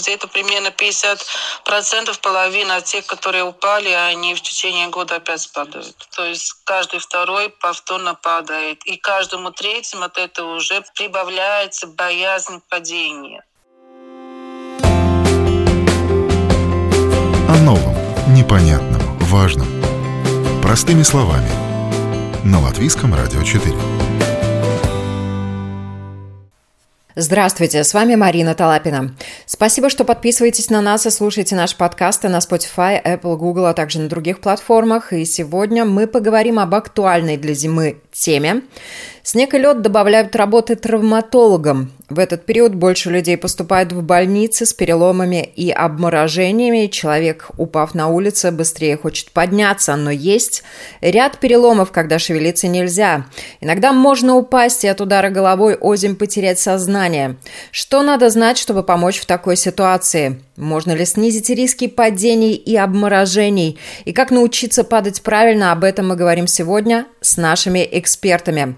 Где-то примерно 50% половина тех, которые упали, они в течение года опять падают. То есть каждый второй повторно падает. И каждому третьему от этого уже прибавляется боязнь падения. О новом, непонятном, важном. Простыми словами. На Латвийском радио 4. Здравствуйте, с вами Марина Талапина. Спасибо, что подписываетесь на нас и слушаете наши подкасты на Spotify, Apple, Google, а также на других платформах. И сегодня мы поговорим об актуальной для зимы теме. Снег и лед добавляют работы травматологам. В этот период больше людей поступает в больницы с переломами и обморожениями. Человек, упав на улице, быстрее хочет подняться, но есть ряд переломов, когда шевелиться нельзя. Иногда можно упасть и от удара головой озим потерять сознание. Что надо знать, чтобы помочь в такой ситуации? Можно ли снизить риски падений и обморожений? И как научиться падать правильно, об этом мы говорим сегодня с нашими экспертами.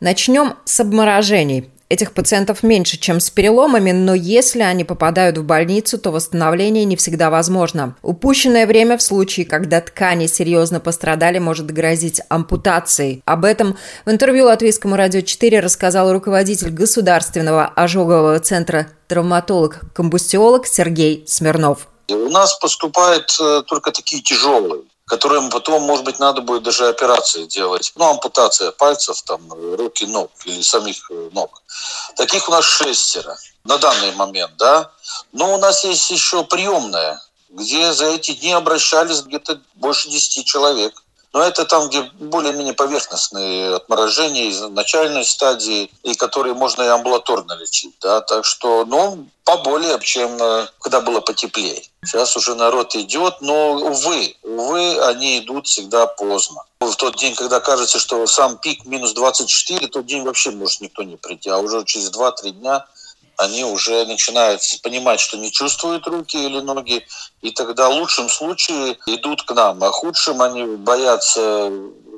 Начнем с обморожений. Этих пациентов меньше, чем с переломами, но если они попадают в больницу, то восстановление не всегда возможно. Упущенное время в случае, когда ткани серьезно пострадали, может грозить ампутацией. Об этом в интервью Латвийскому радио 4 рассказал руководитель Государственного ожогового центра травматолог-комбустиолог Сергей Смирнов. У нас поступают э, только такие тяжелые которым потом, может быть, надо будет даже операции делать. Ну, ампутация пальцев, там, руки, ног или самих э, ног. Таких у нас шестеро на данный момент, да. Но у нас есть еще приемная, где за эти дни обращались где-то больше десяти человек. Но это там, где более-менее поверхностные отморожения из начальной стадии, и которые можно и амбулаторно лечить. Да? Так что, ну, поболее, чем э, когда было потеплее. Сейчас уже народ идет, но, увы, увы, они идут всегда поздно. В тот день, когда кажется, что сам пик минус 24, тот день вообще может никто не прийти, а уже через 2-3 дня они уже начинают понимать, что не чувствуют руки или ноги, и тогда в лучшем случае идут к нам, а худшим они боятся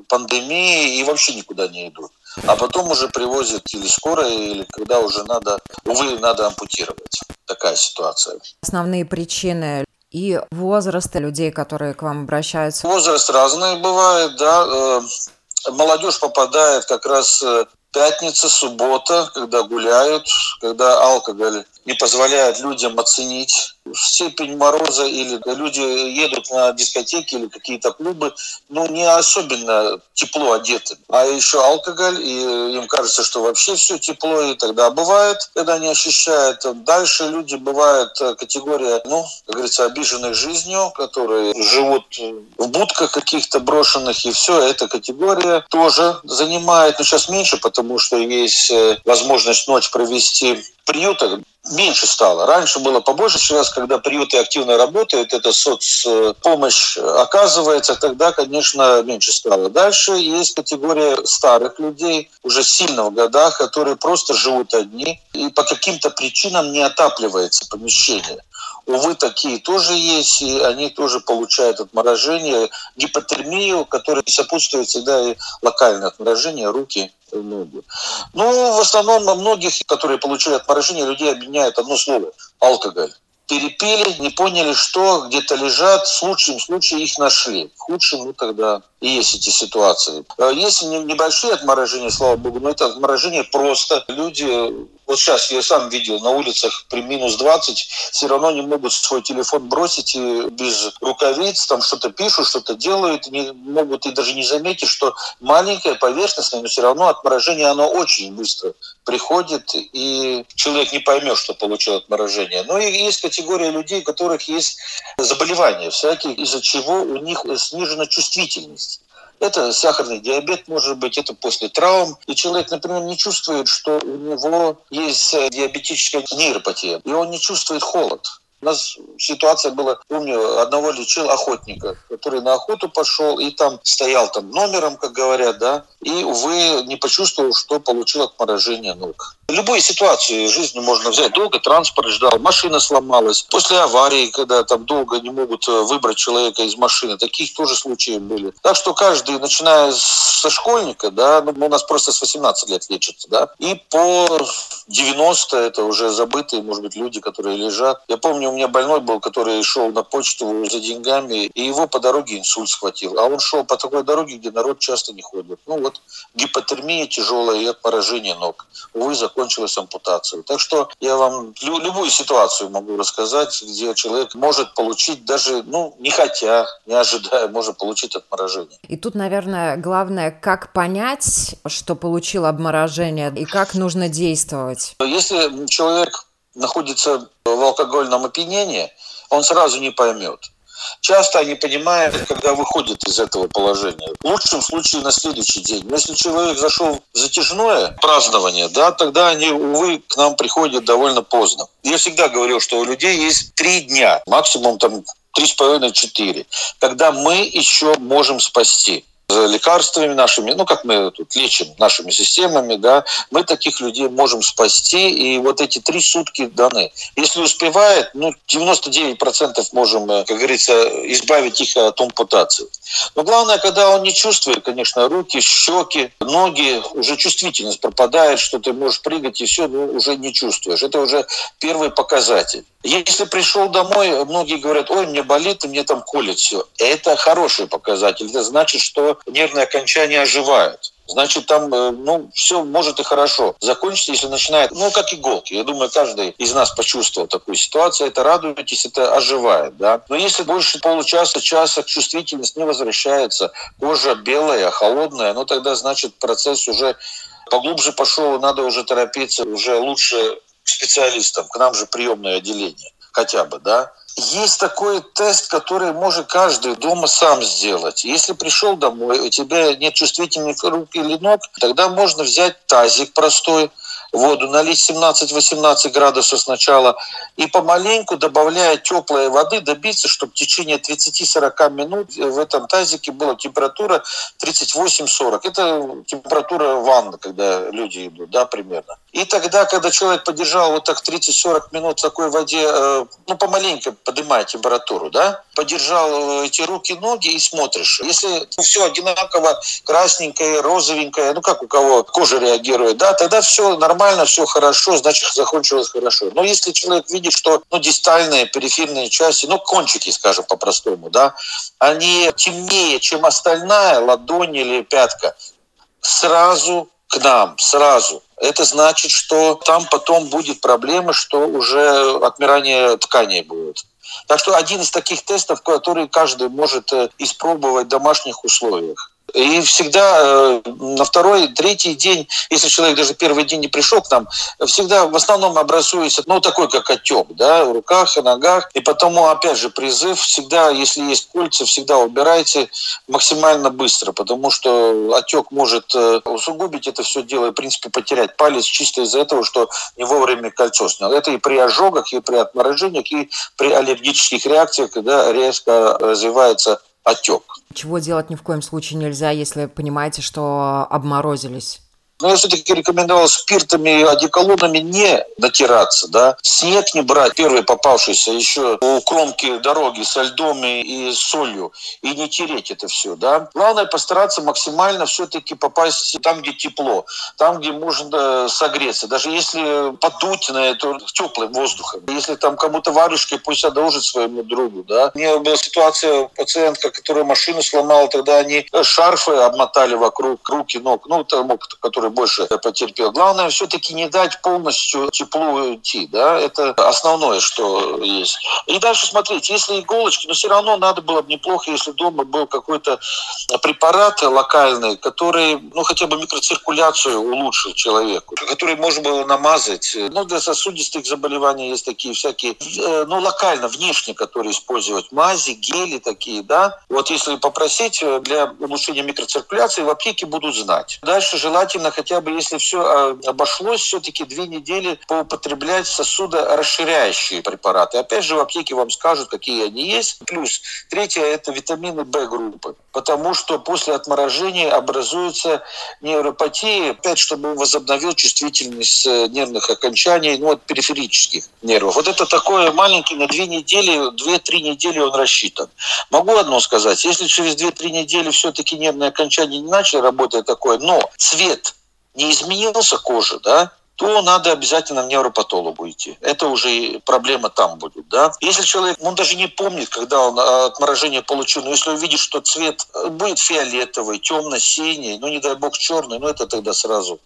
пандемии и вообще никуда не идут. А потом уже привозят или скорая, или когда уже надо, увы, надо ампутировать. Такая ситуация. Основные причины и возраста людей, которые к вам обращаются? Возраст разный бывает, да. Э, молодежь попадает как раз э, пятница, суббота, когда гуляют, когда алкоголь не позволяет людям оценить степень мороза или люди едут на дискотеки или какие-то клубы, ну, не особенно тепло одеты. А еще алкоголь, и им кажется, что вообще все тепло, и тогда бывает, когда они ощущают. Дальше люди бывают э, категория, ну, как говорится, обиженных жизнью, которые живут в будках каких-то брошенных, и все, эта категория тоже занимает, но сейчас меньше, потому что есть э, возможность ночь провести в приютах меньше стало. Раньше было побольше. Сейчас, когда приюты активно работают, эта соцпомощь оказывается, тогда, конечно, меньше стало. Дальше есть категория старых людей, уже сильно в годах, которые просто живут одни, и по каким-то причинам не отапливается помещение. Увы, такие тоже есть, и они тоже получают отморожение, гипотермию, которая сопутствует всегда и локальное отморожение руки, ноги. Ну, в основном многих, которые получают отморожение, людей объединяет одно слово – алкоголь перепили, не поняли, что где-то лежат, в лучшем случае их нашли. В худшем, ну тогда и есть эти ситуации. Э, есть небольшие отморожения, слава богу, но это отморожение просто. Люди, вот сейчас я сам видел, на улицах при минус 20 все равно не могут свой телефон бросить и без рукавиц, там что-то пишут, что-то делают, не могут и даже не заметить, что маленькое, поверхностное, но все равно отморожение, оно очень быстро приходит, и человек не поймет, что получил отморожение. Но и есть категория людей, у которых есть заболевания всякие, из-за чего у них снижена чувствительность. Это сахарный диабет, может быть, это после травм. И человек, например, не чувствует, что у него есть диабетическая нейропатия, и он не чувствует холод. У нас ситуация была, помню, одного лечил охотника, который на охоту пошел и там стоял там номером, как говорят, да, и, увы, не почувствовал, что получил отморожение ног. Любые ситуации в жизни можно взять. Долго транспорт ждал, машина сломалась. После аварии, когда там долго не могут э, выбрать человека из машины, таких тоже случаи были. Так что каждый, начиная со школьника, да, ну, у нас просто с 18 лет лечится, да, и по 90 это уже забытые, может быть, люди, которые лежат. Я помню, у меня больной был, который шел на почту за деньгами, и его по дороге инсульт схватил. А он шел по такой дороге, где народ часто не ходит. Ну вот гипотермия тяжелая и отморожение ног. Увы, закончилась ампутацией. Так что я вам любую ситуацию могу рассказать, где человек может получить даже, ну, не хотя, не ожидая, может получить отморожение. И тут, наверное, главное, как понять, что получил обморожение, и как нужно действовать. Если человек находится в алкогольном опьянении, он сразу не поймет. Часто они понимают, когда выходят из этого положения. В лучшем случае на следующий день. Но если человек зашел в затяжное празднование, да, тогда они, увы, к нам приходят довольно поздно. Я всегда говорил, что у людей есть три дня, максимум там три с половиной, четыре, когда мы еще можем спасти лекарствами нашими, ну, как мы тут лечим нашими системами, да, мы таких людей можем спасти, и вот эти три сутки даны. Если успевает, ну, 99% можем, э, как говорится, избавить их от ампутации. Но главное, когда он не чувствует, конечно, руки, щеки, ноги, уже чувствительность пропадает, что ты можешь прыгать, и все, ну, уже не чувствуешь. Это уже первый показатель. Если пришел домой, многие говорят, ой, мне болит, и мне там колет все. Это хороший показатель. Это значит, что нервные окончания оживают. Значит, там, э, ну, все может и хорошо закончится, если начинает, ну, как иголки. Я думаю, каждый из нас почувствовал такую ситуацию. Это радуйтесь, это оживает, да. Но если больше получаса, часа чувствительность не возвращается, кожа белая, холодная, ну, тогда, значит, процесс уже поглубже пошел, надо уже торопиться, уже лучше специалистам, к нам же приемное отделение хотя бы, да. Есть такой тест, который может каждый дома сам сделать. Если пришел домой, у тебя нет чувствительных рук или ног, тогда можно взять тазик простой, воду, налить 17-18 градусов сначала и помаленьку, добавляя теплой воды, добиться, чтобы в течение 30-40 минут в этом тазике была температура 38-40. Это температура ванны, когда люди идут, да, примерно. И тогда, когда человек подержал вот так 30-40 минут в такой воде, э, ну, помаленько поднимая температуру, да, подержал э, эти руки, ноги и смотришь. Если все одинаково, красненькое, розовенькое, ну, как у кого кожа реагирует, да, тогда все нормально нормально, все хорошо, значит, закончилось хорошо. Но если человек видит, что ну, дистальные, периферные части, ну, кончики, скажем по-простому, да, они темнее, чем остальная ладонь или пятка, сразу к нам, сразу. Это значит, что там потом будет проблема, что уже отмирание тканей будет. Так что один из таких тестов, который каждый может э, испробовать в домашних условиях. И всегда э, на второй, третий день, если человек даже первый день не пришел к нам, всегда в основном образуется, ну, такой как отек, да, в руках и ногах. И потому, опять же, призыв всегда, если есть кольца, всегда убирайте максимально быстро, потому что отек может э, усугубить это все дело и, в принципе, потерять палец чисто из-за этого, что не вовремя кольцо снял. Это и при ожогах, и при отморожениях, и при аллергических реакциях, когда резко развивается отек. Чего делать ни в коем случае нельзя, если понимаете, что обморозились? Но я все-таки рекомендовал спиртами одеколонами не натираться, да. Снег не брать, первый попавшийся еще у кромки дороги со льдом и солью, и не тереть это все, да. Главное постараться максимально все-таки попасть там, где тепло, там, где можно согреться. Даже если подуть на это теплым воздухом. Если там кому-то варежкой, пусть одолжит своему другу, да. У меня была ситуация, пациентка, которая машину сломала, тогда они шарфы обмотали вокруг руки, ног, ну, тому, который который больше потерпел. Главное все-таки не дать полностью теплу уйти. Да? Это основное, что есть. И дальше смотреть, если иголочки, но все равно надо было бы неплохо, если дома был какой-то препарат локальный, который, ну, хотя бы микроциркуляцию улучшил человеку, который можно было намазать. Ну, для сосудистых заболеваний есть такие всякие, э, ну, локально, внешне, которые использовать. Мази, гели такие, да. Вот если попросить э, для улучшения микроциркуляции, в аптеке будут знать. Дальше желательно хотя бы, если все а, обошлось, все-таки две недели поупотреблять сосудорасширяющие препараты. Опять же, в аптеке вам скажут, какие они есть. Плюс третье – это витамины В-группы. Потому что после отморожения образуется нейропатия, опять, чтобы он возобновил чувствительность э, нервных окончаний, ну, от периферических нервов. Вот это такое маленький, на две недели, две-три недели он рассчитан. Могу одно сказать, если через две-три недели все-таки нервные окончания не начали работать такое, но цвет не изменился кожи, да, то надо обязательно в невропатологу идти. Это уже проблема там будет. Да? Если человек, он даже не помнит, когда он а, отморожение получил, но если увидит, что цвет будет фиолетовый, темно-синий, ну не дай бог черный, ну это тогда сразу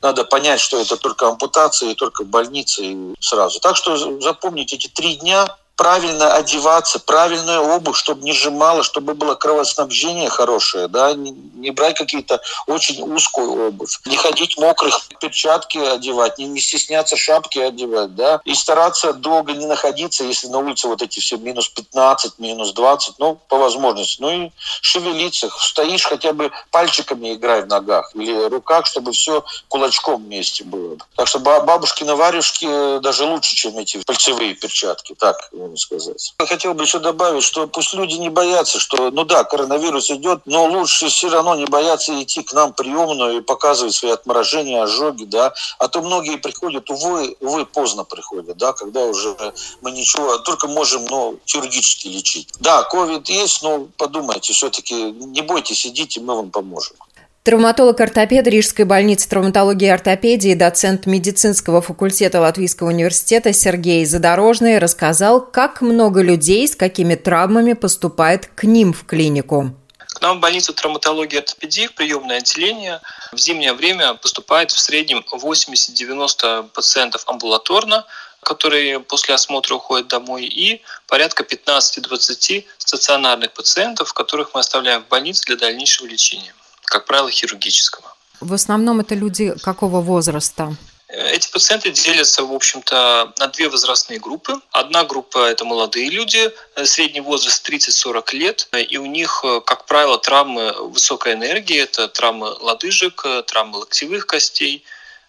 надо понять, что это только ампутация и только больница и сразу. Так что запомните эти три дня правильно одеваться, правильную обувь, чтобы не сжимало, чтобы было кровоснабжение хорошее, да, не, не брать какие-то очень узкую обувь, не ходить мокрых, перчатки одевать, не, не стесняться шапки одевать, да, и стараться долго не находиться, если на улице вот эти все минус 15, минус 20, ну, по возможности, ну и шевелиться, стоишь хотя бы пальчиками играй в ногах или руках, чтобы все кулачком вместе было. Так что бабушкины варежки даже лучше, чем эти пальцевые перчатки, так, можно сказать. Я хотел бы еще добавить, что пусть люди не боятся, что, ну да, коронавирус идет, но лучше все равно не бояться идти к нам приемную и показывать свои отморожения, ожоги, да. А то многие приходят, увы, увы, поздно приходят, да, когда уже мы ничего, только можем, ну, хирургически лечить. Да, ковид есть, но подумайте, все-таки не бойтесь, идите, мы вам поможем. Травматолог-ортопед Рижской больницы травматологии и ортопедии, доцент медицинского факультета Латвийского университета Сергей Задорожный рассказал, как много людей с какими травмами поступает к ним в клинику. К нам в больницу травматологии и ортопедии, в приемное отделение, в зимнее время поступает в среднем 80-90 пациентов амбулаторно, которые после осмотра уходят домой, и порядка 15-20 стационарных пациентов, которых мы оставляем в больнице для дальнейшего лечения как правило, хирургического. В основном это люди какого возраста? Эти пациенты делятся, в общем-то, на две возрастные группы. Одна группа – это молодые люди, э, средний возраст 30-40 лет, и у них, э, как правило, травмы высокой энергии, это травмы лодыжек, э, травмы локтевых костей,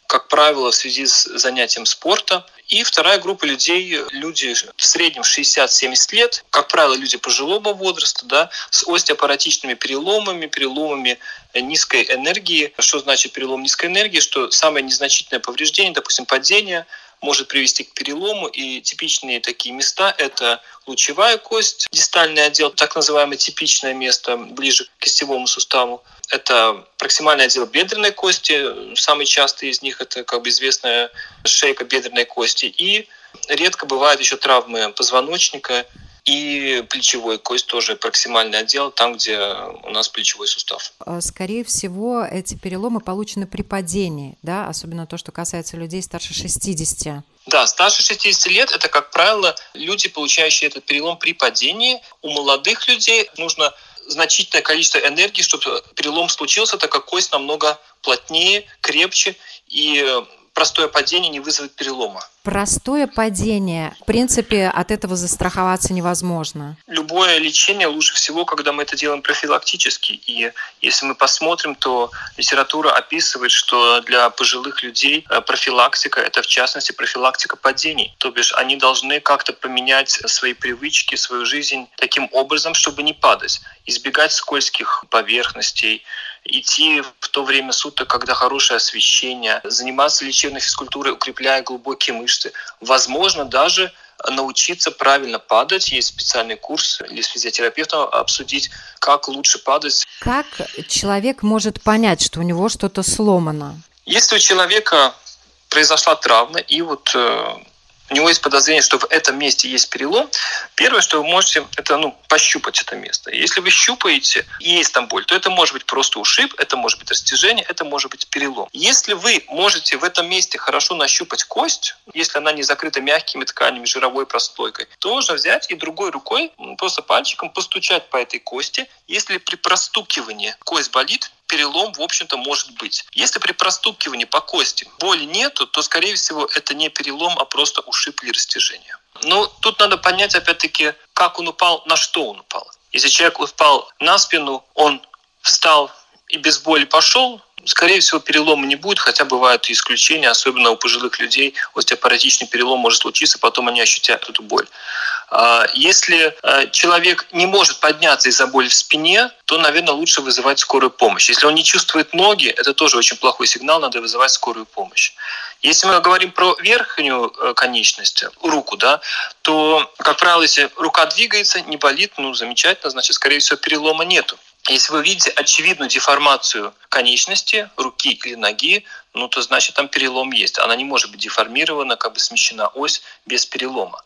как правило, в связи с занятием спорта. И вторая группа людей, люди в среднем 60-70 лет, как правило, люди пожилого возраста, да, с остеопаратичными переломами, переломами низкой энергии. Что значит перелом низкой энергии? Что самое незначительное повреждение, допустим, падение, может привести к перелому. И типичные такие места – это лучевая кость, дистальный отдел, так называемое типичное место ближе к кистевому суставу. Это проксимальный отдел бедренной кости. Самый частый из них – это, как бы известная шейка бедренной кости. И редко бывают еще травмы позвоночника и плечевой кость тоже проксимальный отдел, там, где у нас плечевой сустав. А, скорее всего, эти переломы получены при падении, да, особенно то, что касается людей старше 60. Да, старше 60 лет – это, как правило, люди, получающие этот перелом при падении. У молодых людей нужно значительное количество энергии, чтобы перелом случился, так как кость намного плотнее, крепче, и простое падение не вызовет перелома. Простое падение, в принципе, от этого застраховаться невозможно. Любое лечение лучше всего, когда мы это делаем профилактически. И если мы посмотрим, то литература описывает, что для пожилых людей э, профилактика – это в частности профилактика падений. То бишь они должны как-то поменять свои привычки, свою жизнь таким образом, чтобы не падать, избегать скользких поверхностей, идти в то время суток, когда хорошее освещение, заниматься лечебной физкультурой, укрепляя глубокие мышцы. Возможно, даже научиться правильно падать. Есть специальный курс или с физиотерапевтом обсудить, как лучше падать. Как человек может понять, что у него что-то сломано? Если у человека произошла травма, и вот э, у него есть подозрение, что в этом месте есть перелом, первое, что вы можете, это ну, пощупать это место. Если вы щупаете и есть там боль, то это может быть просто ушиб, это может быть растяжение, это может быть перелом. Если вы можете в этом месте хорошо нащупать кость, если она не закрыта мягкими тканями, жировой прослойкой, то можно взять и другой рукой, просто пальчиком постучать по этой кости. Если при простукивании кость болит, перелом, в общем-то, может быть. Если при простукивании по кости боли нету, то, скорее всего, это не перелом, а просто ушиб или растяжение. Но тут надо понять, опять-таки, как он упал, на что он упал. Если человек упал на спину, он встал и без боли пошел, Скорее всего, перелома не будет, хотя бывают исключения, особенно у пожилых людей остеопоротичный перелом может случиться, потом они ощутят эту боль. А, если а, человек не может подняться из-за боли в спине, то, наверное, лучше вызывать скорую помощь. Если он не чувствует ноги, это тоже очень плохой сигнал, надо вызывать скорую помощь. Если мы говорим про верхнюю э, конечность, руку, да, то, как правило, если рука двигается, не болит, ну, замечательно, значит, скорее всего, перелома нету. Если вы видите очевидную деформацию конечности, руки или ноги, ну то значит там перелом есть. Она не может быть деформирована, как бы смещена ось без перелома.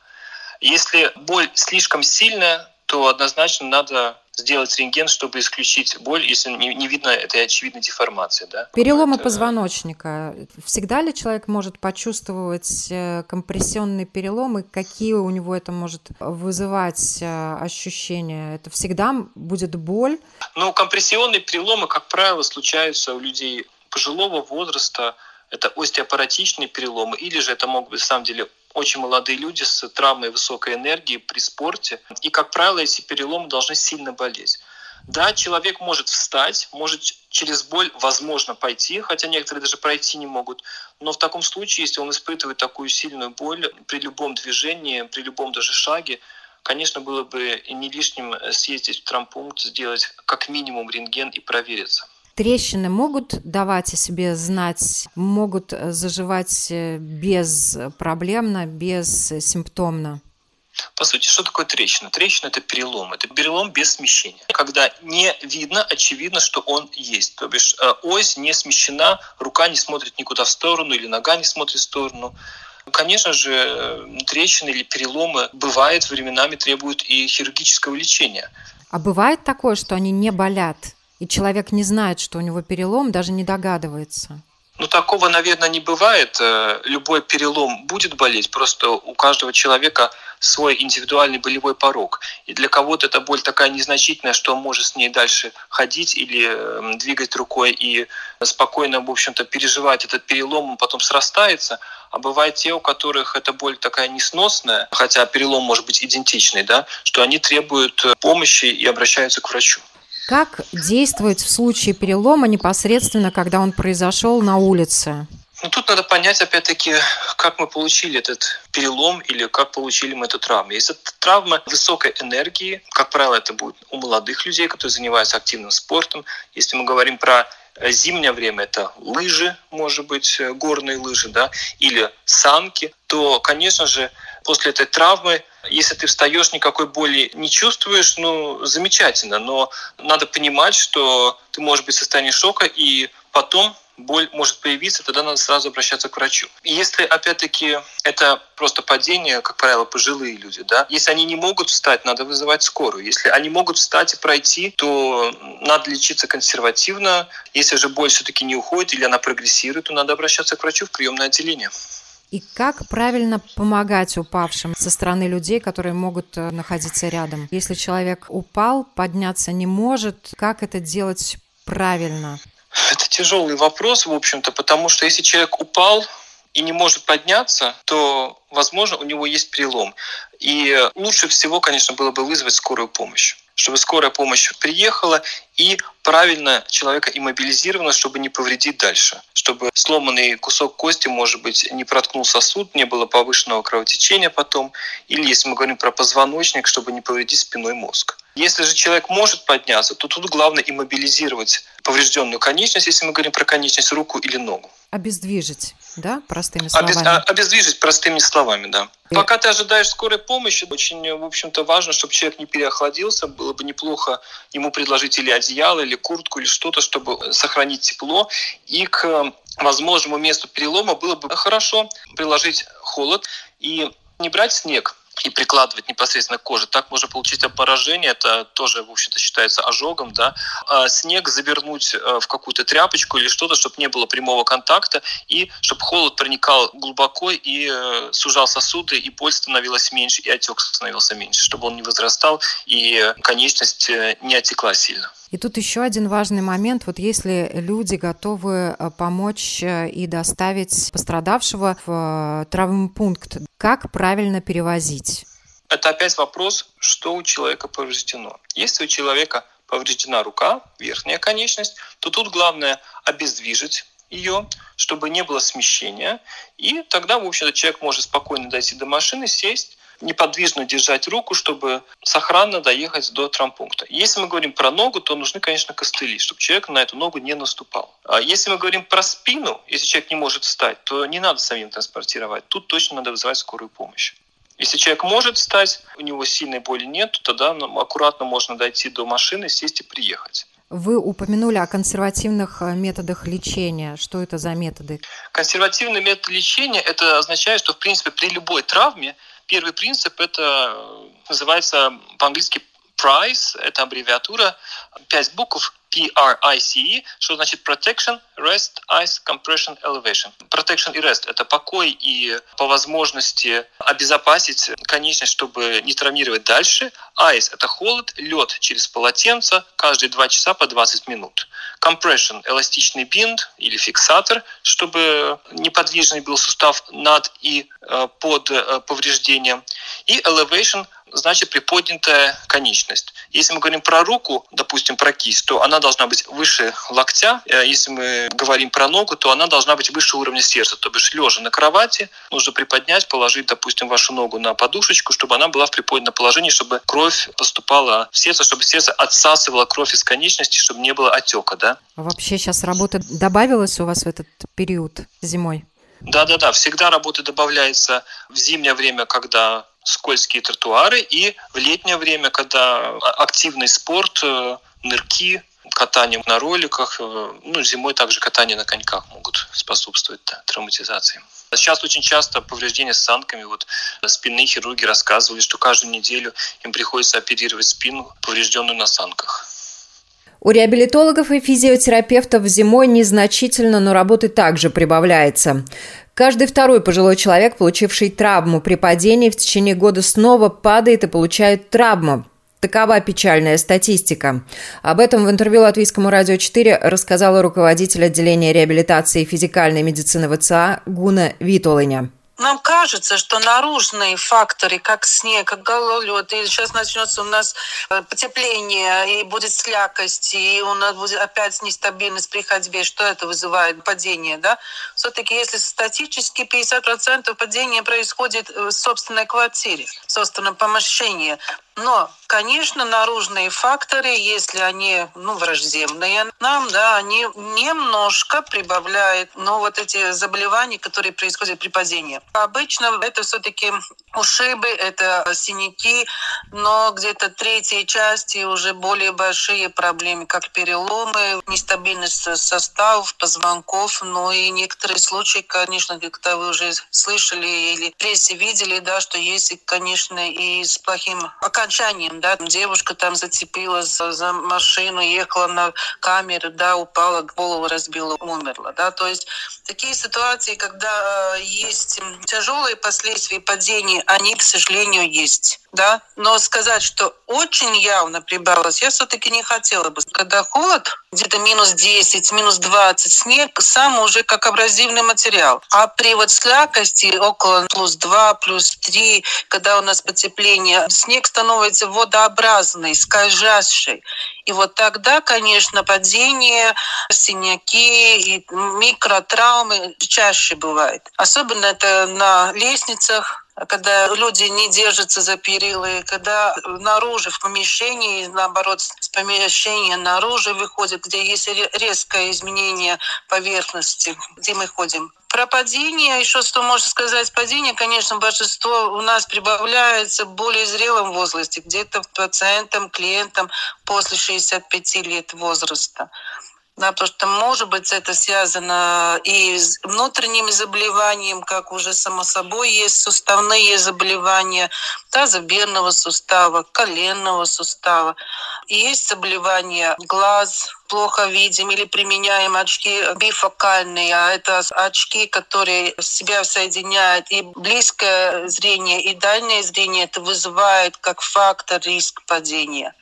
Если боль слишком сильная, то однозначно надо сделать рентген, чтобы исключить боль, если не, не видно этой очевидной деформации. Да? Переломы позвоночника. Всегда ли человек может почувствовать э, компрессионный перелом и какие у него это может вызывать э, ощущения? Это всегда будет боль? Ну, компрессионные переломы, как правило, случаются у людей пожилого возраста. Это остеопаратичные переломы, или же это могут быть, на самом деле, очень молодые люди с травмой высокой энергии при спорте. И, как правило, эти переломы должны сильно болеть. Да, человек может встать, может через боль, возможно, пойти, хотя некоторые даже пройти не могут. Но в таком случае, если он испытывает такую сильную боль при любом движении, при любом даже шаге, конечно, было бы не лишним съездить в травмпункт, сделать как минимум рентген и провериться. Трещины могут давать о себе знать, могут э, заживать э, безпроблемно, бессимптомно? По сути, что такое трещина? Трещина – это перелом. Это перелом без смещения. Когда не видно, очевидно, что он есть. То бишь э, ось не смещена, рука не смотрит никуда в сторону или нога не смотрит в сторону. Конечно же, трещины или переломы бывают временами требуют и хирургического лечения. А бывает такое, что они не болят? И человек не знает, что у него перелом, даже не догадывается. Ну, такого, наверное, не бывает. Э, любой перелом будет болеть, просто у каждого человека свой индивидуальный болевой порог. И для кого-то эта боль такая незначительная, что он может с ней дальше ходить или эм, двигать рукой и спокойно, в общем-то, переживать этот перелом, он потом срастается. А бывают те, у которых эта боль такая несносная, хотя перелом может быть идентичный, да, что они требуют э, помощи и обращаются к врачу. Как действовать в случае перелома непосредственно, когда он произошел на улице? Ну, тут надо понять, опять-таки, как мы получили этот перелом или как получили мы эту травму. Если это травма высокой энергии, как правило, это будет у молодых людей, которые занимаются активным спортом. Если мы говорим про э, зимнее время, это лыжи, может быть, э, горные лыжи, да, или санки, то, конечно же, после этой травмы если ты встаешь, никакой боли не чувствуешь, ну, замечательно, но надо понимать, что ты можешь быть в состоянии шока, и потом боль может появиться, тогда надо сразу обращаться к врачу. Если, опять-таки, это просто падение, как правило, пожилые люди, да, если они не могут встать, надо вызывать скорую. Если они могут встать и пройти, то надо лечиться консервативно. Если же боль все-таки не уходит или она прогрессирует, то надо обращаться к врачу в приемное отделение. И как правильно помогать упавшим со стороны людей, которые могут э, находиться рядом? Если человек упал, подняться не может, как это делать правильно? Это тяжелый вопрос, в общем-то, потому что если человек упал, и не может подняться, то, возможно, у него есть перелом. И лучше всего, конечно, было бы вызвать скорую помощь чтобы скорая помощь приехала и правильно человека иммобилизировано, чтобы не повредить дальше, чтобы сломанный кусок кости, может быть, не проткнул сосуд, не было повышенного кровотечения потом, или если мы говорим про позвоночник, чтобы не повредить спиной мозг. Если же человек может подняться, то тут главное иммобилизировать поврежденную конечность, если мы говорим про конечность, руку или ногу. Обездвижить, да, простыми словами? Обез, а, обездвижить простыми словами, да. И... Пока ты ожидаешь скорой помощи, очень, в общем-то, важно, чтобы человек не переохладился. Было бы неплохо ему предложить или одеяло, или куртку, или что-то, чтобы сохранить тепло. И к возможному месту перелома было бы хорошо приложить холод и не брать снег, и прикладывать непосредственно к коже. Так можно получить поражение, это тоже, в общем-то, считается ожогом, да. А снег завернуть э, в какую-то тряпочку или что-то, чтобы не было прямого контакта, и чтобы холод проникал глубоко и э, сужал сосуды, и боль становилась меньше, и отек становился меньше, чтобы он не возрастал, и конечность э, не отекла сильно. И тут еще один важный момент. Вот если люди готовы помочь и доставить пострадавшего в травмпункт, как правильно перевозить? Это опять вопрос, что у человека повреждено. Если у человека повреждена рука, верхняя конечность, то тут главное обездвижить ее, чтобы не было смещения. И тогда, в общем-то, человек может спокойно дойти до машины, сесть, неподвижно держать руку, чтобы сохранно доехать до травмпункта. Если мы говорим про ногу, то нужны, конечно, костыли, чтобы человек на эту ногу не наступал. А если мы говорим про спину, если человек не может встать, то не надо самим транспортировать. Тут точно надо вызывать скорую помощь. Если человек может встать, у него сильной боли нет, то тогда аккуратно можно дойти до машины, сесть и приехать. Вы упомянули о консервативных э, методах лечения. Что это за методы? Консервативный метод лечения – это означает, что, в принципе, при любой травме первый принцип – это э, называется по-английски PRICE, это аббревиатура, пять букв PRICE, что значит Protection, Rest, Ice, Compression, Elevation. Protection и Rest – это покой и по возможности обезопасить конечность, чтобы не травмировать дальше. Ice – это холод, лед через полотенце каждые 2 часа по 20 минут. Compression – эластичный бинт или фиксатор, чтобы неподвижный был сустав над и э, под э, повреждением. И Elevation значит приподнятая конечность. Если мы говорим про руку, допустим, про кисть, то она должна быть выше локтя. Э, если мы говорим про ногу, то она должна быть выше уровня сердца. То бишь, лежа на кровати, нужно приподнять, положить, допустим, вашу ногу на подушечку, чтобы она была в приподнятом положении, чтобы кровь поступала в сердце, чтобы сердце отсасывало кровь из конечности, чтобы не было отека, да? Вообще сейчас работа добавилась у вас в этот период зимой? Да-да-да, всегда работа добавляется в зимнее время, когда скользкие тротуары, и в летнее время, когда активный спорт, э, нырки, катание на роликах, э, ну, зимой также катание на коньках могут способствовать да, травматизации. Сейчас очень часто повреждения с санками. Вот спинные хирурги рассказывали, что каждую неделю им приходится оперировать спину, поврежденную на санках. У реабилитологов и физиотерапевтов зимой незначительно, но работы также прибавляется. Каждый второй пожилой человек, получивший травму при падении, в течение года снова падает и получает травму. Такова печальная статистика. Об этом в интервью Латвийскому радио 4 рассказала руководитель отделения реабилитации и физикальной медицины ВЦА Гуна Витолыня. Нам кажется, что наружные факторы, как снег, как гололед, и сейчас начнется у нас э, потепление, и будет слякость, и у нас будет опять нестабильность при ходьбе, что это вызывает? Падение, да? Все-таки если статически 50% падения происходит в собственной квартире, в собственном помещении, но, конечно, наружные факторы, если они ну, враждебные нам, да, они немножко прибавляют ну, вот эти заболевания, которые происходят при падении. Обычно это все-таки ушибы, это синяки, но где-то третьей части уже более большие проблемы, как переломы, нестабильность составов, позвонков, ну и некоторые случаи, конечно, когда вы уже слышали или в прессе видели, да, что есть, конечно, и с плохим окончанием окончанием, да, девушка там зацепилась за машину, ехала на камеру, да, упала, голову разбила, умерла, да, то есть такие ситуации, когда э, есть тяжелые последствия падения, они, к сожалению, есть, да, но сказать, что очень явно прибавилось, я все-таки не хотела бы. Когда холод, где-то минус 10, минус 20, снег сам уже как абразивный материал. А при вот слякости около плюс 2, плюс 3, когда у нас потепление, снег становится водообразный, скольжащий. И вот тогда, конечно, падение, синяки и микротравмы чаще бывает. Особенно это на лестницах, когда люди не держатся за перилы, когда наружу в помещении, наоборот, с помещения наружу выходит, где есть резкое изменение поверхности, где мы ходим. Про падение, еще что можно сказать, падение, конечно, большинство у нас прибавляется в более зрелом возрасте, где-то пациентам, клиентам после 65 лет возраста. Да, потому что, может быть, это связано и с внутренним заболеванием, как уже само собой есть суставные заболевания тазобедренного сустава, коленного сустава. Есть заболевания глаз, плохо видим или применяем очки бифокальные, а это очки, которые себя соединяют и близкое зрение, и дальнее зрение. Это вызывает как фактор риск падения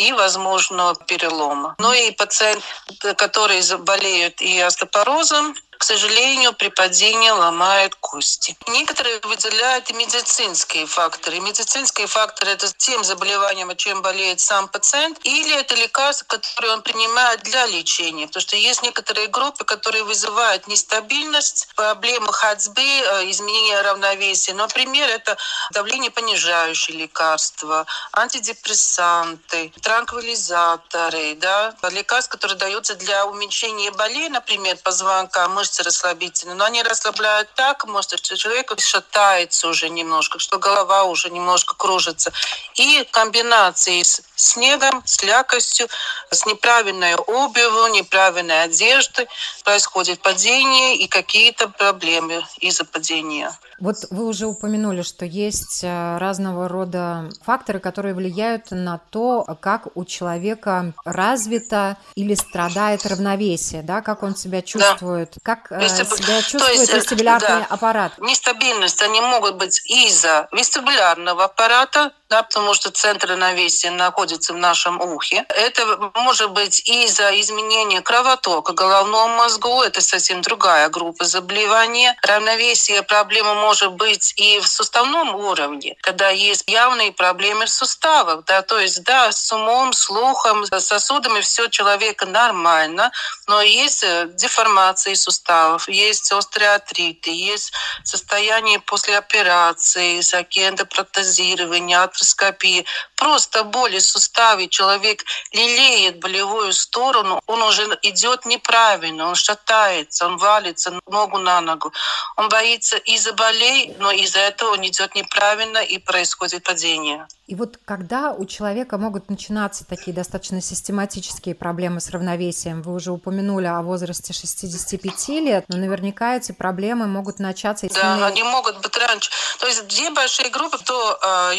и, возможно, перелома. Ну и пациенты, которые болеют и остеопорозом, к сожалению, при падении ломает кости. Некоторые выделяют и медицинские факторы. Медицинские факторы – это тем заболеванием, чем болеет сам пациент, или это лекарства, которые он принимает для лечения. Потому что есть некоторые группы, которые вызывают нестабильность, проблемы ходьбы, э, изменение равновесия. Например, это давление понижающие лекарства, антидепрессанты, транквилизаторы, да, лекарства, которые даются для уменьшения болей, например, позвонка, мышцы расслабительные, но они расслабляют так, может, что человек шатается уже немножко, что голова уже немножко кружится. И комбинации с снегом, с лякостью, с неправильной обувью, неправильной одеждой происходит падение и какие-то проблемы из-за падения. Вот вы уже упомянули, что есть э, разного рода факторы, которые влияют на то, как у человека развито или страдает равновесие, да, как он себя чувствует, да. как э, Вестиб... себя чувствует есть, э, вестибулярный да. аппарат. Нестабильность, они могут быть из-за вестибулярного аппарата, да, потому что центр равновесия находится в нашем ухе. Это может быть из-за изменения кровотока головного мозга, это совсем другая группа заболевания. Равновесие проблема может быть и в суставном уровне, когда есть явные проблемы в суставах, да, то есть, да, с умом, слухом, сосудами все человека нормально, но есть э, деформации суставов, есть острые артриты, есть состояние после операции, всякие эндопротезирования, артроскопии, просто боли в суставе, человек лелеет болевую сторону, он уже идет неправильно, он шатается, он валится ногу на ногу, он боится из-за болей, но из-за этого он идет неправильно и происходит падение. И вот когда у человека могут начинаться такие достаточно систематические проблемы с равновесием, вы уже упомянули о возрасте 65 лет, но наверняка эти проблемы могут начаться... Да, они могут быть раньше. То есть две большие группы до э,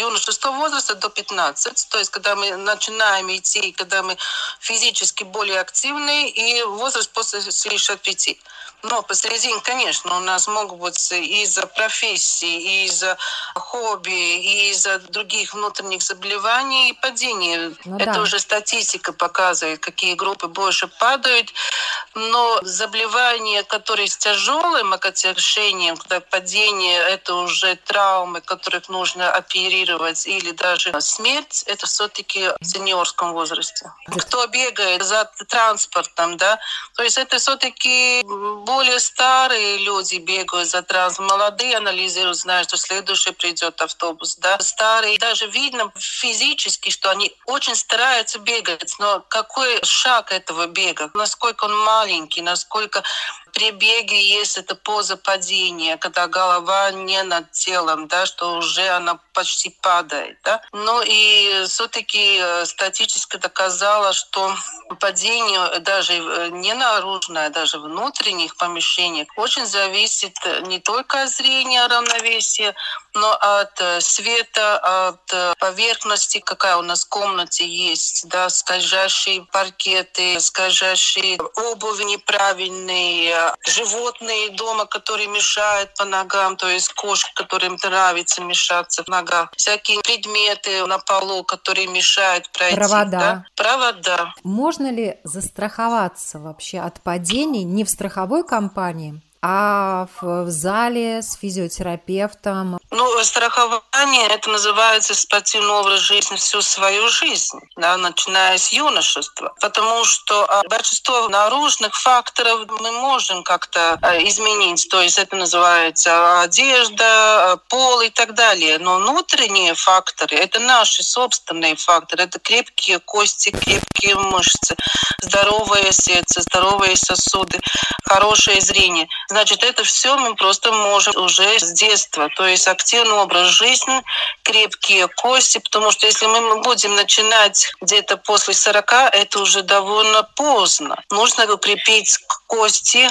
юношеского возраста, до 15, то есть когда мы начинаем идти, когда мы физически более активны, и возраст после 65. Но посередине, конечно, у нас могут быть из-за профессии, из-за хобби, из-за других внутренних заболеваний и падений. Ну, Это да. уже статистика показывает, какие группы больше падают. Но заболевания, которые с тяжелым окончанием, когда падение, это уже травмы, которых нужно оперировать, или даже смерть, это все-таки в сеньорском возрасте. Кто бегает за транспортом, да, то есть это все-таки более старые люди бегают за транс, молодые анализируют, знают, что следующий придет автобус, да. Старые, даже видно физически, что они очень стараются бегать, но какой шаг этого бега, насколько он маленький, насколько при беге есть эта поза падения, когда голова не над телом, да, что уже она почти падает. Да? Ну и все-таки э, статистика доказала, что падение даже э, не наружное, даже внутренних помещениях очень зависит не только от зрения равновесия, но от э, света, от поверхности, какая у нас в комнате есть, да, скользящие паркеты, скользящие обувь неправильные, животные дома, которые мешают по ногам, то есть кошки, которым нравится мешаться в ногах, всякие предметы на полу, которые мешают пройти. Провода. Да? Провода. Можно ли застраховаться вообще от падений не в страховой компании, а в, в зале с физиотерапевтом? Ну, страхование это называется спортивный образ жизни всю свою жизнь, да, начиная с юношества. Потому что а, большинство наружных факторов мы можем как-то а, изменить. То есть это называется одежда, а, пол и так далее. Но внутренние факторы это наши собственные факторы. Это крепкие кости, крепкие мышцы, здоровое сердце, здоровые сосуды, хорошее зрение. Значит, это все мы просто можем уже с детства. То есть активный образ жизни, крепкие кости, потому что если мы будем начинать где-то после 40, это уже довольно поздно. Нужно укрепить кости,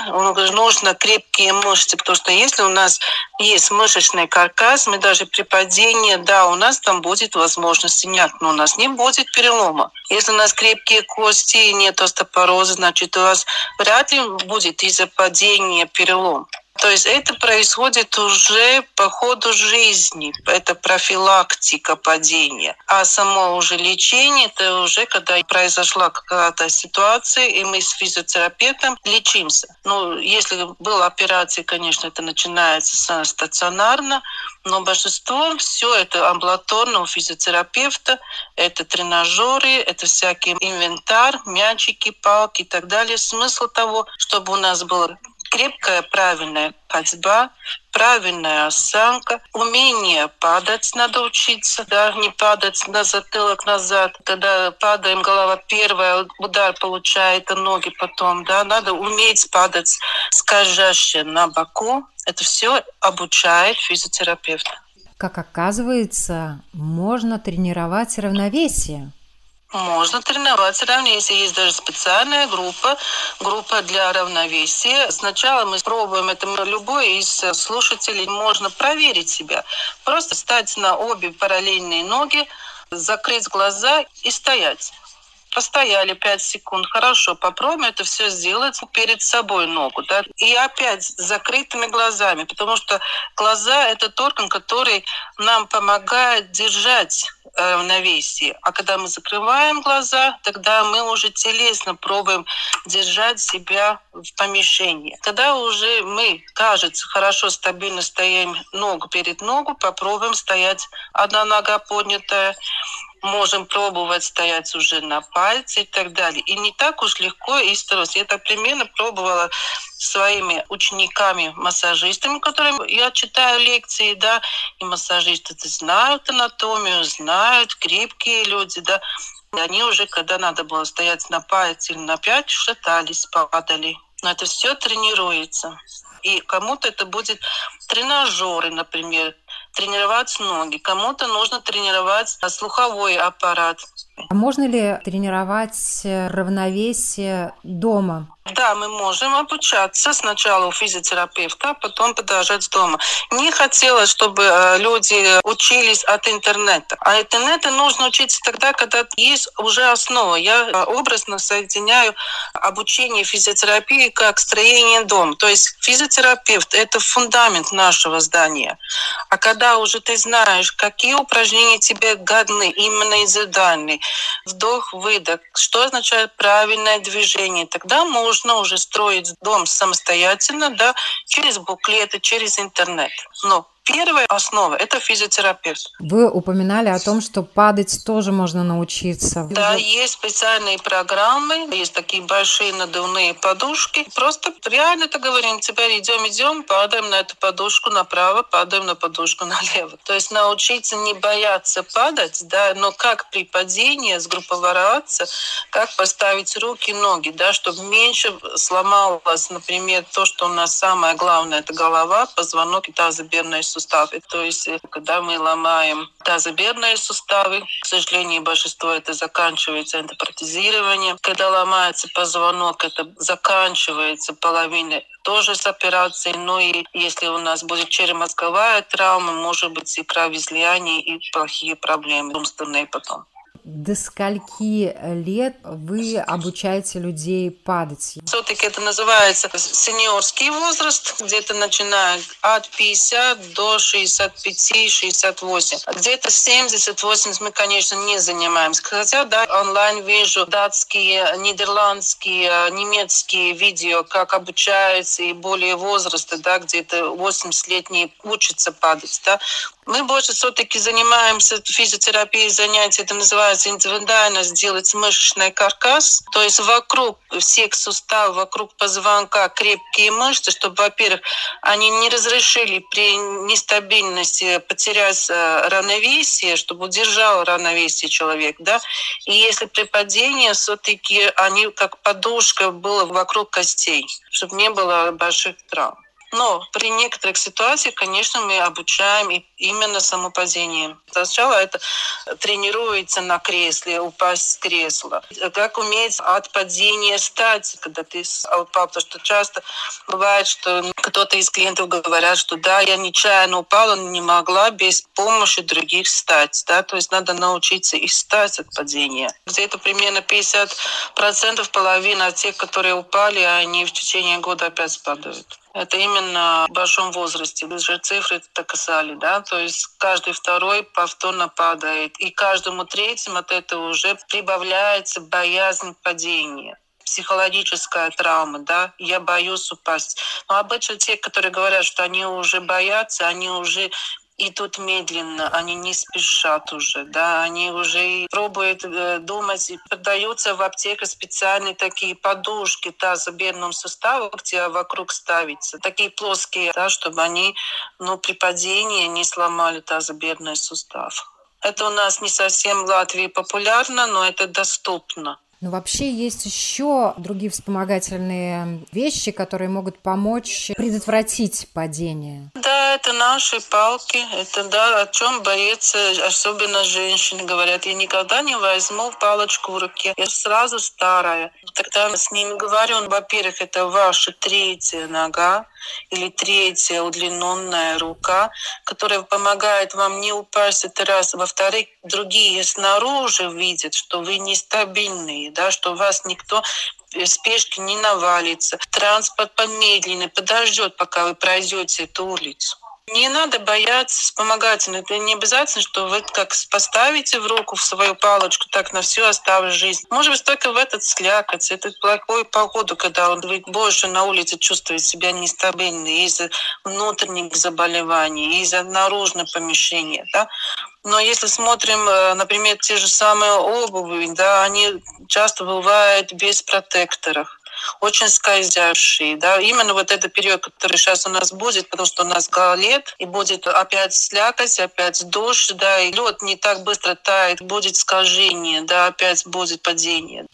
нужно крепкие мышцы, потому что если у нас есть мышечный каркас, мы даже при падении, да, у нас там будет возможность синяк, но у нас не будет перелома. Если у нас крепкие кости и нет остеопороза, значит, у вас вряд ли будет из-за падения перелом. То есть это происходит уже по ходу жизни. Это профилактика падения. А само уже лечение, это уже когда произошла какая-то ситуация, и мы с физиотерапевтом лечимся. Ну, если была операция, конечно, это начинается стационарно, но большинство все это амбулаторного физиотерапевта, это тренажеры, это всякий инвентарь, мячики, палки и так далее. Смысл того, чтобы у нас была крепкая, правильная ходьба, правильная осанка, умение падать надо учиться, да, не падать на затылок назад. Когда падаем, голова первая, удар получает, а ноги потом, да, надо уметь падать скольжаще на боку. Это все обучает физиотерапевт. Как оказывается, можно тренировать равновесие. Можно тренировать равновесие. Есть даже специальная группа, группа для равновесия. Сначала мы пробуем это. Любой из слушателей можно проверить себя. Просто стать на обе параллельные ноги, закрыть глаза и стоять. Постояли 5 секунд, хорошо, попробуем это все сделать перед собой ногу. Да? И опять с закрытыми глазами, потому что глаза – это орган, который нам помогает держать э, равновесие. А когда мы закрываем глаза, тогда мы уже телесно пробуем держать себя в помещении. Когда уже мы, кажется, хорошо, стабильно стоим ногу перед ногу, попробуем стоять одна нога поднятая, можем пробовать стоять уже на пальце и так далее. И не так уж легко и строго. Я так примерно пробовала своими учениками-массажистами, которым я читаю лекции, да, и массажисты знают анатомию, знают, крепкие люди, да, они уже, когда надо было стоять на пальце или на пять, шатались, падали. Но это все тренируется. И кому-то это будет тренажеры, например, тренировать ноги, кому-то нужно тренировать слуховой аппарат. А можно ли тренировать равновесие дома? Да, мы можем обучаться сначала у физиотерапевта, а потом продолжать дома. Не хотелось, чтобы э, люди учились от интернета. А интернета нужно учиться тогда, когда есть уже основа. Я э, образно соединяю обучение физиотерапии как строение дома. То есть физиотерапевт – это фундамент нашего здания. А когда уже ты знаешь, какие упражнения тебе годны, именно индивидуальные, вдох, выдох, что означает правильное движение, тогда можно уже строить дом самостоятельно, да, через буклеты, через интернет. Но Первая основа – это физиотерапевт. Вы упоминали о том, что падать тоже можно научиться. Да, есть специальные программы, есть такие большие надувные подушки. Просто реально это говорим, теперь идем, идем, падаем на эту подушку направо, падаем на подушку налево. То есть научиться не бояться падать, да, но как при падении сгруппироваться, как поставить руки, ноги, да, чтобы меньше сломалось, например, то, что у нас самое главное – это голова, позвонок и тазобедренная суставы. То есть, когда мы ломаем тазобедренные суставы, к сожалению, большинство это заканчивается эндопротезированием. Когда ломается позвонок, это заканчивается половина тоже с операцией. Ну и если у нас будет черепно-мозговая травма, может быть и кровоизлияние, и плохие проблемы умственные потом. До скольки лет вы обучаете людей падать? Все-таки это называется сеньорский возраст, где-то начиная от 50 до 65-68. Где-то 70-80 мы, конечно, не занимаемся. Хотя, да, онлайн вижу датские, нидерландские, немецкие видео, как обучаются и более возраста, да, где-то 80-летние учатся падать, да. Мы больше все-таки занимаемся физиотерапией занятий, это называется индивидуально сделать мышечный каркас, то есть вокруг всех суставов, вокруг позвонка крепкие мышцы, чтобы, во-первых, они не разрешили при нестабильности потерять э, равновесие, чтобы удержал равновесие человек, да, и если при падении все-таки они как подушка было вокруг костей, чтобы не было больших травм. Но при некоторых ситуациях, конечно, мы обучаем именно самопадение. Сначала это тренируется на кресле, упасть с кресла. Как уметь от падения встать, когда ты упал. Потому что часто бывает, что кто-то из клиентов говорят, что да, я нечаянно упала, не могла без помощи других встать. Да? То есть надо научиться и встать от падения. Где-то примерно 50% половина тех, которые упали, они в течение года опять падают. Это именно в большом возрасте. Вы же цифры доказали, да? То есть каждый второй повторно падает. И каждому третьему от этого уже прибавляется боязнь падения психологическая травма, да, я боюсь упасть. Но обычно те, которые говорят, что они уже боятся, они уже идут медленно, они не спешат уже, да, они уже пробуют э, думать, и продаются в аптеках специальные такие подушки тазобедренного сустава, где вокруг ставится, такие плоские, да, чтобы они, ну, при падении не сломали тазобедренный сустав. Это у нас не совсем в Латвии популярно, но это доступно. Но вообще есть еще другие вспомогательные вещи, которые могут помочь предотвратить падение. Да, это наши палки. Это да, о чем боится, особенно женщины говорят. Я никогда не возьму палочку в руке. Я сразу старая. Тогда с ними говорю, во-первых, это ваша третья нога или третья удлиненная рука, которая помогает вам не упасть это раз. Во-вторых, другие снаружи видят, что вы нестабильные, да, что вас никто спешки не навалится. Транспорт помедленный подождет, пока вы пройдете эту улицу. Не надо бояться вспомогательно. Это не обязательно, что вы как поставите в руку в свою палочку, так на всю оставлю жизнь. Может быть, только в этот слякоть, этот плохой погоду, когда он больше на улице чувствует себя нестабильно из-за внутренних заболеваний, из-за наружного помещения. Да? Но если смотрим, э, например, те же самые обуви, да, они часто бывают без протекторов очень скользящие. Да? Именно вот этот период, который сейчас у нас будет, потому что у нас лет, и будет опять слякоть, опять дождь, да, и лед не так быстро тает, будет скольжение, да, опять будет падение.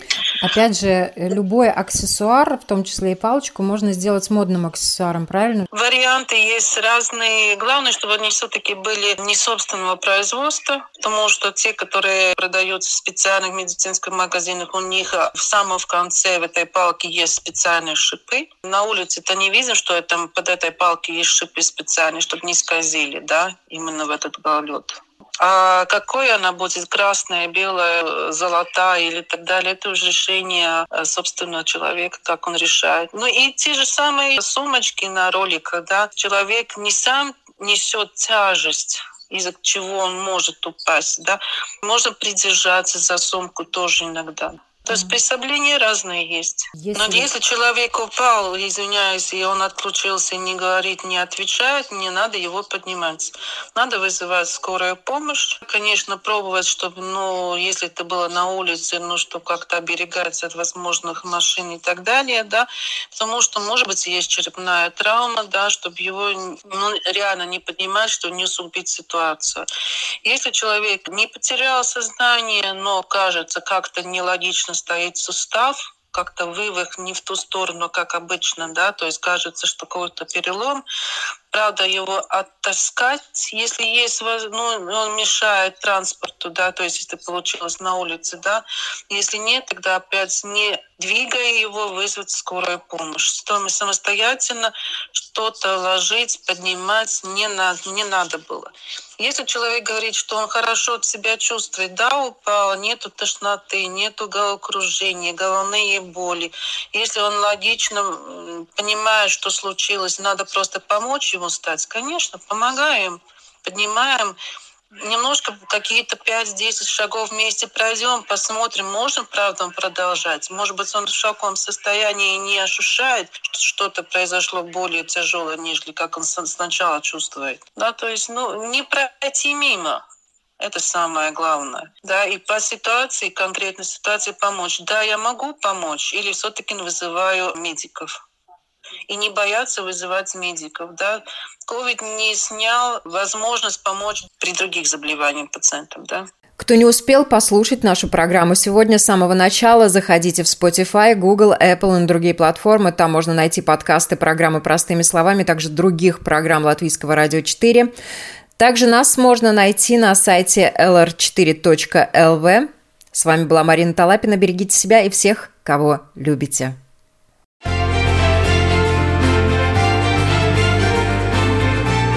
Опять же, любой аксессуар, в том числе и палочку, можно сделать модным аксессуаром, правильно? Варианты есть разные. Главное, чтобы они все-таки были не собственного производства, потому что те, которые продаются в специальных медицинских магазинах, у них в самом конце в этой палке есть специальные шипы. На улице это не видно, что это, под этой палкой есть шипы специальные, чтобы не скользили, да, именно в этот гололед. А какой она будет, красная, белая, золотая или так далее, это уже решение э, собственного человека, как он решает. Ну и те же самые сумочки на роликах, да, человек не сам несет тяжесть из-за чего он может упасть, да. Можно придержаться за сумку тоже иногда. То есть представления разные есть. Если... Но если человек упал, извиняюсь, и он отключился, не говорит, не отвечает, не надо его поднимать. Надо вызывать скорую помощь. Конечно, пробовать, чтобы, ну, если это было на улице, ну, что как-то оберегаться от возможных машин и так далее, да, потому что, может быть, есть черепная травма, да, чтобы его ну, реально не поднимать, что не усугубить ситуацию. Если человек не потерял сознание, но кажется как-то нелогично стоит сустав, как-то вывих не в ту сторону, как обычно, да, то есть кажется, что какой-то перелом, правда, его оттаскать, если есть, ну, он мешает транспорту, да, то есть если получилось на улице, да, если нет, тогда опять не двигая его, вызвать скорую помощь. Что самостоятельно что-то ложить, поднимать не надо, не надо было. Если человек говорит, что он хорошо себя чувствует, да, упал, нету тошноты, нету головокружения, головные боли. Если он логично понимает, что случилось, надо просто помочь ему стать, конечно, помогаем, поднимаем, немножко какие-то 5-10 шагов вместе пройдем, посмотрим, можем, правда, продолжать. Может быть, он в шоковом состоянии не ощущает, что что-то произошло более тяжелое, нежели как он сначала чувствует. Да, то есть, ну, не пройти мимо. Это самое главное. Да, и по ситуации, конкретной ситуации помочь. Да, я могу помочь, или все-таки вызываю медиков и не бояться вызывать медиков. Да? COVID не снял возможность помочь при других заболеваниях пациентам. Да? Кто не успел послушать нашу программу сегодня с самого начала, заходите в Spotify, Google, Apple и другие платформы. Там можно найти подкасты программы «Простыми словами», также других программ Латвийского радио 4. Также нас можно найти на сайте lr4.lv. С вами была Марина Талапина. Берегите себя и всех, кого любите.